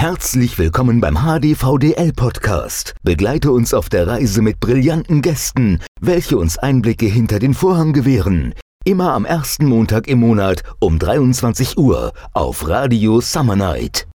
Herzlich willkommen beim HDVDL Podcast. Begleite uns auf der Reise mit brillanten Gästen, welche uns Einblicke hinter den Vorhang gewähren. Immer am ersten Montag im Monat um 23 Uhr auf Radio Summer Night.